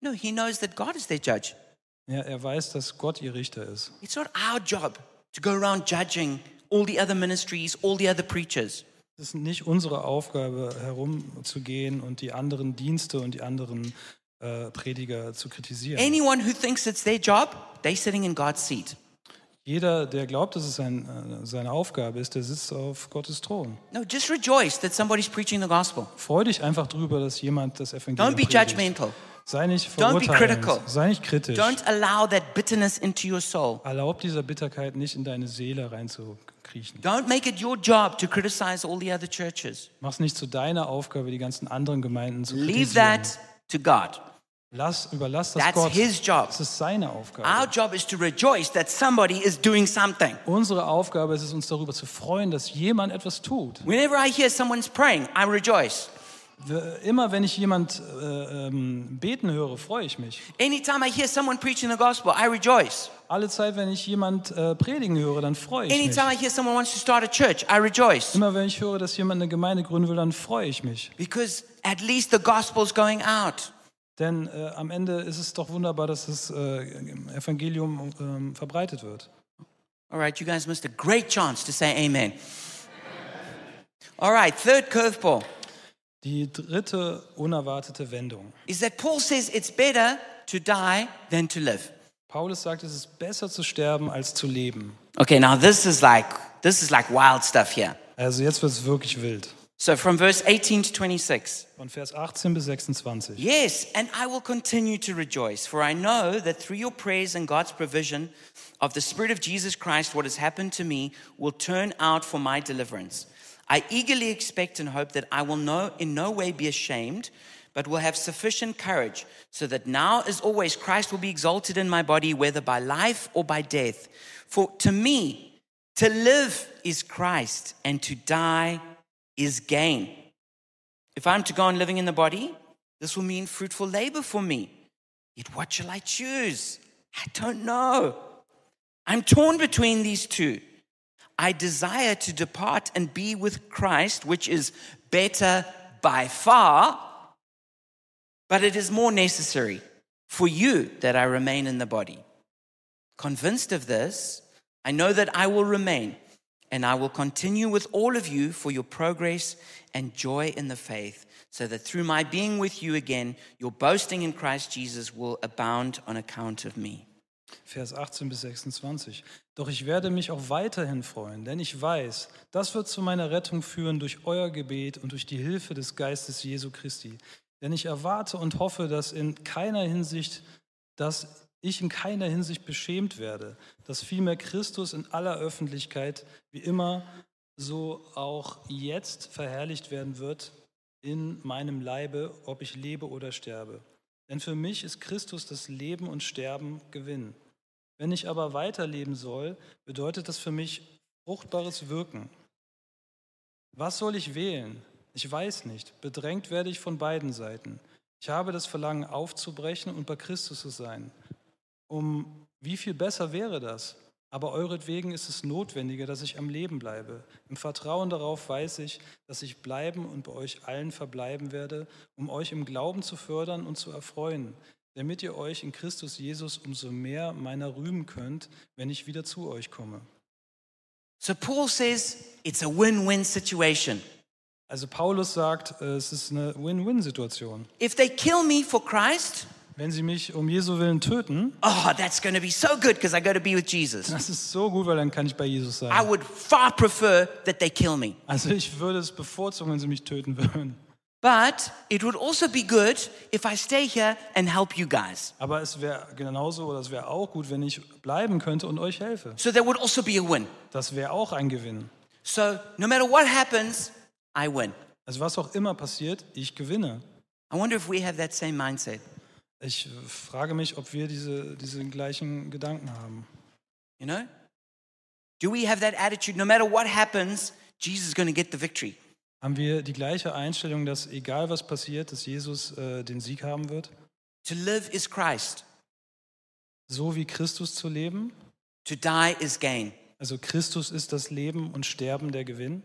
No, he knows that God is their judge. Ja, er weiß, dass Gott ihr Richter ist. It's not our job to go around judging all the other ministries, all the other preachers. Es ist nicht unsere Aufgabe, herumzugehen und die anderen Dienste und die anderen äh, Prediger zu kritisieren. Anyone who thinks it's their job, they're sitting in God's seat. Jeder, der glaubt, dass es sein, äh, seine Aufgabe ist, der sitzt auf Gottes Thron. No, just rejoice that somebody's preaching the gospel. Freu dich einfach drüber, dass jemand das Evangelium Don't be predigt. judgmental. Sei nicht verurteilend. Sei nicht kritisch. Don't allow that bitterness into your soul. Erlaub dieser Bitterkeit nicht in deine Seele reinzukriechen. Don't make it your job to criticize all the other churches. Mach's nicht zu deiner Aufgabe, die ganzen anderen Gemeinden zu Leave kritisieren. that to God. Lass, überlass das That's Gott. his job. Das ist seine Aufgabe. Our job is to rejoice that somebody is doing something. Unsere Aufgabe ist es, uns darüber zu freuen, dass jemand etwas tut. Whenever I hear someone's praying, I rejoice. Immer wenn ich jemand äh, ähm, beten höre, freue ich mich. Anytime I hear someone preaching the gospel, I rejoice. Alle Zeit, wenn ich jemand äh, predigen höre, dann freue ich mich. Anytime I hear someone wants to start a church, I rejoice. Immer wenn ich höre, dass jemand eine Gemeinde gründen will, dann freue ich mich. Because at least the gospel's going out. Denn äh, am Ende ist es doch wunderbar, dass das äh, Evangelium ähm, verbreitet wird. All right, you guys missed a great chance to say amen. All right, third curveball Die dritte unerwartete Wendung. is that Paul says it's better to die than to live. Paulus sagt, es ist besser zu sterben als zu leben. Okay, now this is like this is like wild stuff here. Also jetzt wird es wirklich wild. So from verse 18 to 26. Von Vers 18 bis 26. Yes, and I will continue to rejoice, for I know that through your prayers and God's provision of the Spirit of Jesus Christ, what has happened to me will turn out for my deliverance. I eagerly expect and hope that I will no, in no way be ashamed, but will have sufficient courage, so that now, as always, Christ will be exalted in my body, whether by life or by death. For to me, to live is Christ, and to die is gain. If I'm to go on living in the body, this will mean fruitful labor for me. Yet what shall I choose? I don't know. I'm torn between these two. I desire to depart and be with Christ, which is better by far, but it is more necessary for you that I remain in the body. Convinced of this, I know that I will remain and I will continue with all of you for your progress and joy in the faith, so that through my being with you again, your boasting in Christ Jesus will abound on account of me. Vers 18 bis 26. Doch ich werde mich auch weiterhin freuen, denn ich weiß, das wird zu meiner Rettung führen durch euer Gebet und durch die Hilfe des Geistes Jesu Christi. Denn ich erwarte und hoffe, dass in keiner Hinsicht, dass ich in keiner Hinsicht beschämt werde, dass vielmehr Christus in aller Öffentlichkeit wie immer so auch jetzt verherrlicht werden wird in meinem Leibe, ob ich lebe oder sterbe. Denn für mich ist Christus das Leben und Sterben Gewinn. Wenn ich aber weiterleben soll, bedeutet das für mich fruchtbares Wirken. Was soll ich wählen? Ich weiß nicht. Bedrängt werde ich von beiden Seiten. Ich habe das Verlangen aufzubrechen und bei Christus zu sein. Um wie viel besser wäre das? Aber euretwegen ist es notwendiger, dass ich am Leben bleibe. Im Vertrauen darauf weiß ich, dass ich bleiben und bei euch allen verbleiben werde, um euch im Glauben zu fördern und zu erfreuen, damit ihr euch in Christus Jesus umso mehr meiner rühmen könnt, wenn ich wieder zu euch komme. So Paul says it's a win win situation. Also Paulus sagt, äh, es ist eine Win-Win-Situation. If they kill me for Christ, Wenn sie mich um Jesu Willen töten, oh, that's going to be so good because I go to be with Jesus. das ist so gut, weil dann kann ich bei Jesus I sein. would far prefer that they kill me. Also ich würde es bevorzugen, wenn sie mich töten würden. But it would also be good if I stay here and help you guys. Aber es wäre genauso oder es wäre auch gut, wenn ich bleiben könnte und euch helfe. So there would also be a win. Das wäre auch ein Gewinn. So no matter what happens, I win. Also was auch immer passiert, ich gewinne. I wonder if we have that same mindset. Ich frage mich, ob wir diese, diese gleichen Gedanken haben. You know? Do we have that attitude? No matter what happens, Jesus is going to get the victory. Haben wir die gleiche Einstellung, dass egal was passiert, dass Jesus äh, den Sieg haben wird? To live is Christ, So wie Christus zu leben? to die is gain. Also Christus ist das Leben und Sterben der Gewinn?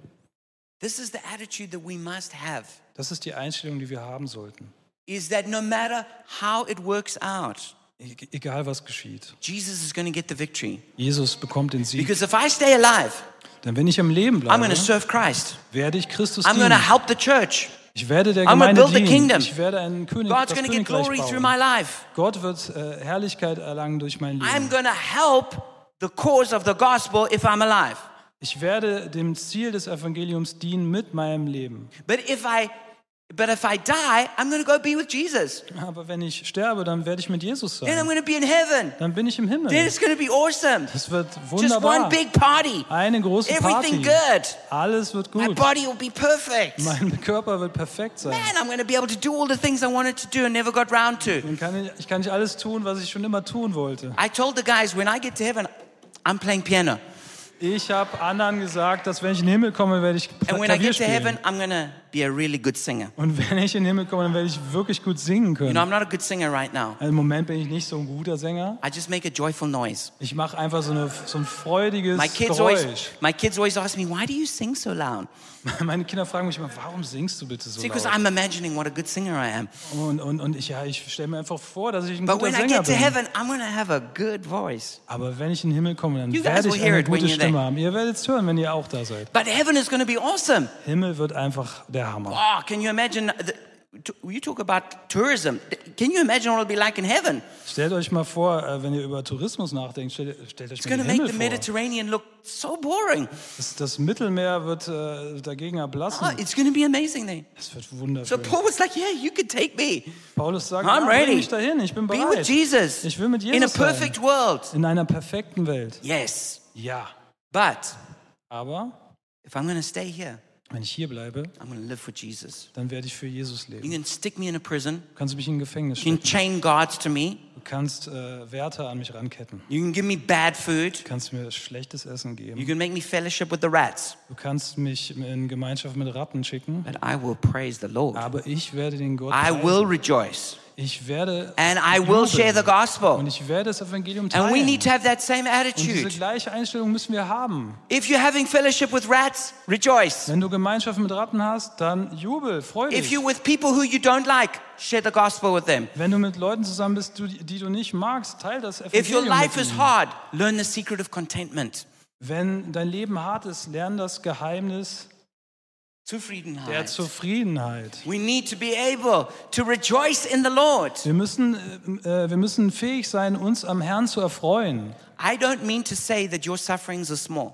This is the attitude that we must have. Das ist die Einstellung, die wir haben sollten. Is that no matter how it works out, E egal was geschieht. Jesus is going to get the victory. Jesus bekommt den Sieg. Because if I stay alive, Denn wenn ich am Leben I'm going bleibe, to serve Christ. werde ich Christus I'm going dienen. to help the church. Ich werde der I'm Gemeinde build the dienen. kingdom. Ich werde einen König, God's das going to get Königreich glory through bauen. my life. Gott wird äh, Herrlichkeit erlangen durch mein I'm Leben. going to help the cause of the gospel if I'm alive. Ich werde dem Ziel des Evangeliums dienen mit meinem Leben. But if I but if I die, I'm going to go be with Jesus. Aber wenn ich sterbe, dann werde ich mit Jesus Then I'm sein. going to be in heaven. Dann bin ich im Then Himmel. it's going to be awesome. Das wird Just one wunderbar. big party. Eine große Everything Party. good. Alles wird My gut. body will be perfect. Mein Körper wird perfekt sein. Man, I'm going to be able to do all the things I wanted to do and never got round to. Dann kann ich, ich kann nicht alles tun, was ich schon immer tun wollte. I told the guys when I get to heaven, I'm playing piano. Ich habe anderen gesagt, dass wenn ich in den Himmel komme, werde ich And when I Klavier get to heaven, spielen. I'm going to be a really good singer. Und wenn ich in den Himmel komme, dann werde ich wirklich gut singen You können. know, I'm not a good singer right now. Also Im Moment bin ich nicht so ein guter Sänger. I just make a joyful noise. Ich mache einfach so, eine, so ein freudiges My kids Geräusch. always, my kids always ask me, why do you sing so loud? Meine Kinder fragen mich immer, warum singst du bitte so See, because laut? I'm imagining what a good singer I am. Und, und, und ich, ja, ich stelle mir einfach vor, dass ich ein But guter when I Sänger get to bin. heaven, I'm going to have a good voice. Aber wenn ich in den Himmel komme, dann You werde ich eine gute there. Stimme haben. Ihr werdet es hören, wenn ihr auch da seid. But heaven is going to be awesome. Himmel wird einfach der Hammer. Oh, can you imagine? The, you talk about tourism. Can you imagine what it'll be like in heaven? Stellt euch mal vor, äh, wenn ihr über Tourismus nachdenkt, stellt, stellt euch It's mal going to den make Himmel the vor. Mediterranean look so boring. Das, das Mittelmeer wird äh, dagegen erblassen. Oh, it's going to be amazing then. Es wird So wunderschön. Paul was like, yeah, you could take me. Paulus sagt, I'm ready. bring mich dahin, ich bin Be with bereit. Jesus. Ich will mit In a Jesus perfect sein. world. In einer perfekten Welt. Yes. Ja. But Aber if I'm going to stay here, wenn ich hier bleibe, I'm going to live for Jesus. dann werde ich für Jesus You leben. can stick me in a prison. Du kannst mich in ein Gefängnis You can stecken. chain guards to me. Du kannst äh, Wärter an mich ranketten. You can give me bad food. Du kannst mir schlechtes Essen You geben. can make me fellowship with the rats. Du kannst mich in Gemeinschaft mit Ratten schicken. But I will praise the Lord. Aber ich werde den Gott I preisen. will rejoice. Ich werde And I will share the Und gospel. ich werde das Evangelium And we teilen. need to have that same Und diese attitude. gleiche Einstellung müssen wir haben. If you're having fellowship with rats, rejoice. Wenn du Gemeinschaft mit Ratten hast, dann jubel, freu If dich. you're with people who you don't like, share the gospel with them. Wenn du mit Leuten zusammen bist, die, du nicht magst, teil das If your Evangelium life mit is ihnen. hard, learn the secret of contentment. Wenn dein Leben hart ist, lern das Geheimnis der Zufriedenheit. Zufriedenheit. We need to be able to rejoice in the Lord. Wir müssen, äh, wir müssen fähig sein, uns am Herrn zu erfreuen. I don't mean to say that your sufferings are small.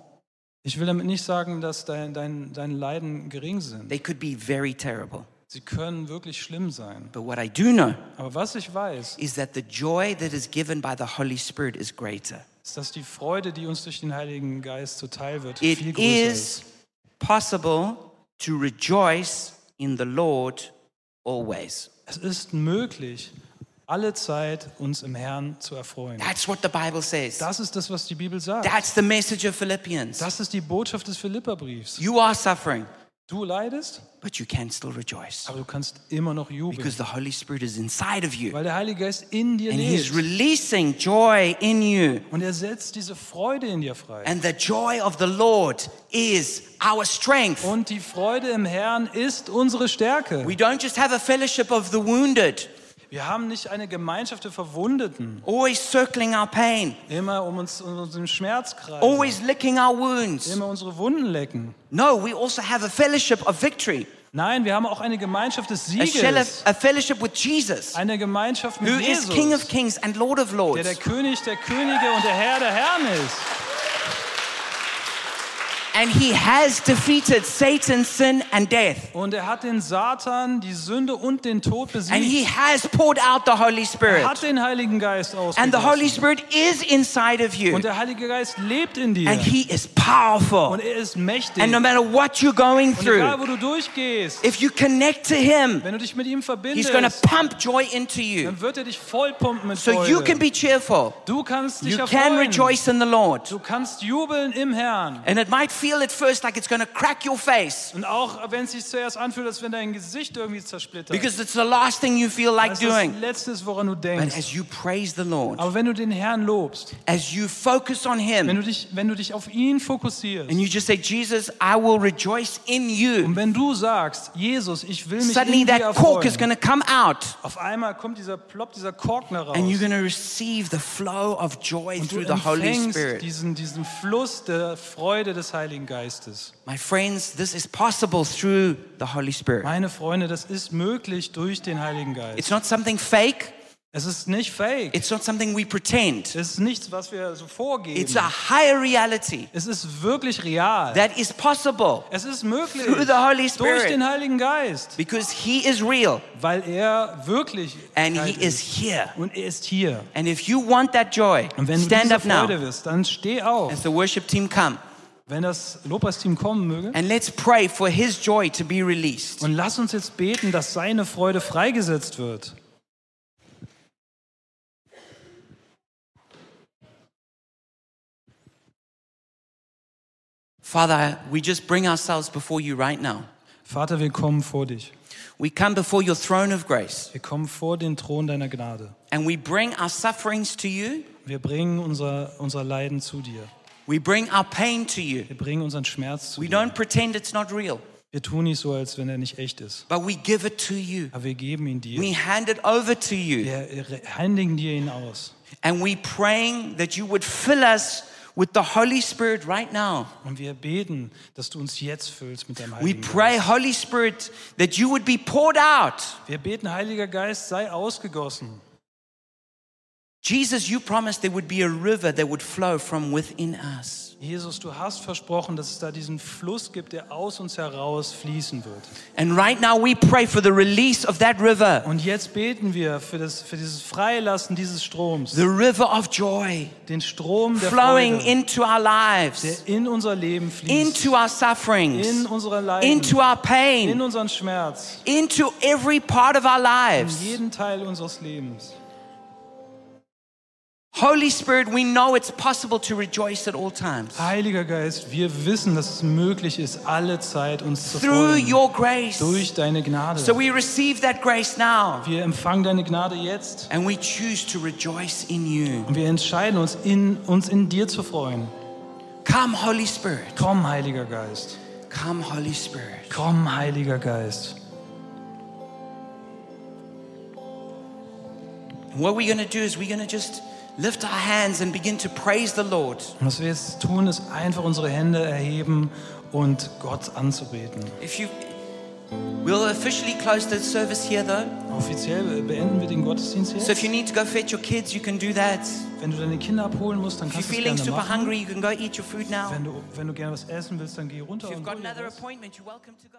Ich will damit nicht sagen, dass dein, dein, dein Leiden gering sind. They could be very terrible. Sie können wirklich schlimm sein. But what I do know Aber was ich weiß, is that the joy that is given by the Holy Spirit is greater. ist, dass die Freude, die uns durch den Heiligen Geist zuteil wird, It viel größer ist. is possible to rejoice in the Lord always. Es ist möglich, alle Zeit uns im Herrn zu erfreuen. That's what the Bible says. Das ist das, was die Bibel sagt. That's the message of Philippians. Das ist die Botschaft des Philipperbriefs. You are suffering, Du leidest, but you can still rejoice aber du kannst immer noch jubeln, because the Holy Spirit is inside of you weil der Heilige Geist in dir and He's lebt. releasing joy in you. Und er setzt diese Freude in dir frei. And the joy of the Lord is our strength. Und die Freude im Herrn ist unsere Stärke. We don't just have a fellowship of the wounded, Wir haben nicht eine Gemeinschaft der Verwundeten, always circling our pain, immer um uns um uns im Schmerz kreisen, always licking our wounds. immer unsere Wunden lecken. No, we also have a fellowship of victory, Nein, wir haben auch eine Gemeinschaft des Sieges, a fellowship with Jesus, eine Gemeinschaft who mit is King of Jesus, Kings and Lord of der Lords. der König der Könige und der Herr der Herren ist. And he has defeated Satan, sin, and death. Und er hat den Satan, die Sünde und den Tod And he besiegt. has poured out the Holy Er Spirit. hat den Heiligen Geist And the Holy ausgegossen. Spirit is inside of you. Und der Heilige Geist lebt in dir. And he is powerful. Und er ist mächtig. And no matter what you're going Und egal, through, wo du durchgehst, if you connect to him, wenn du dich mit ihm he's going to verbindest, pump joy into you. dann wird er dich vollpumpen mit So you can Freude. be cheerful. Du kannst dich You can erfreuen. rejoice in the Lord. Du kannst jubeln im Herrn. And it might feel at first like it's going to crack your face Und auch wenn es sich zuerst anfühlt, als wenn dein Gesicht irgendwie zersplittert. because it's the last thing you feel like Das ist doing. das Letzte, woran du But denkst. as you praise the Lord, Aber wenn du den Herrn lobst, as you focus on wenn him, du dich, wenn du dich auf ihn fokussierst and you just say, Jesus, I will rejoice in you, und wenn du sagst, Jesus, ich will mich suddenly in dir that cork is going to come out auf einmal kommt dieser ploppt dieser Korken heraus. and you're going to receive the flow of joy through the Holy Spirit. diesen, diesen Fluss der Freude des Heiligen Geistes. My friends, this is possible through the Holy Spirit. Meine Freunde, das ist möglich durch den Heiligen Geist. It's not something fake, Es ist nicht fake. it's not something we pretend. Es ist nichts, was wir so vorgeben. It's a higher reality Es ist wirklich real. that is possible Es ist möglich through the Holy durch Spirit den Heiligen Geist, because He is real weil er wirklich and He Geist is here. und er ist hier. And if you want that joy, Und wenn du stand diese up now Freude wirst, dann steh auf. as the worship team come Wenn das Lobpreisteam kommen möge. and let's pray for His joy to be released. Und lass uns jetzt beten, dass seine Freude freigesetzt wird. Father, we just bring ourselves before you right now. Vater, wir kommen vor dich. We come before your throne of grace Wir kommen vor den Thron deiner Gnade. and we bring our sufferings to you. Wir bringen unser, unser Leiden zu dir. We bring our pain to you. Wir bringen unseren Schmerz zu We dir. don't pretend it's not real, Wir tun nicht so, als wenn er nicht echt ist. but we give it to you. Aber wir geben ihn dir. We hand it over to you. Wir händigen dir ihn aus. And we praying that you would fill us with the Holy Spirit right now. Und wir beten, dass du uns jetzt füllst mit deinem We Heiligen pray, Geist. Holy Spirit, that you would be poured out. Wir beten, Heiliger Geist, sei ausgegossen. Jesus, you promised there would be a river that would flow from within us. Jesus, du hast versprochen, dass es da diesen Fluss gibt, der aus uns heraus fließen wird. And right now we pray for the release of that river, Und jetzt beten wir für, das, für dieses Freilassen dieses Stroms, the river of joy, den Strom der flowing Freude, into our lives, der in unser Leben fließt, into our sufferings, in unsere Leiden, into our in pain, unseren Schmerz, into every part of our in lives. jeden Teil unseres Lebens. Holy Spirit, we know it's possible to rejoice at all times. Heiliger Geist, wir wissen, dass es möglich ist, alle Zeit uns zu Through freuen. your grace. Durch deine Gnade. So we receive that grace now Wir empfangen deine Gnade jetzt and we choose to rejoice in you. und wir entscheiden uns, in, uns in dir zu freuen. Come, Holy Spirit. Komm, Heiliger Geist. Come, Holy Spirit. Komm, Heiliger Geist. And what we're going to do is we're going to just lift our hands and begin to praise the Lord. Und was wir jetzt tun, ist einfach unsere Hände erheben und Gott anzubeten. If you We'll officially close the service here though. Offiziell beenden wir den Gottesdienst So if jetzt. you need to go fetch your kids, you can do that. Wenn du deine Kinder abholen musst, dann If you're kannst du feeling gerne super machen. hungry, you can go eat your food now. Wenn du, wenn du gerne was essen willst, dann geh runter If you've und got another appointment, you're welcome to go.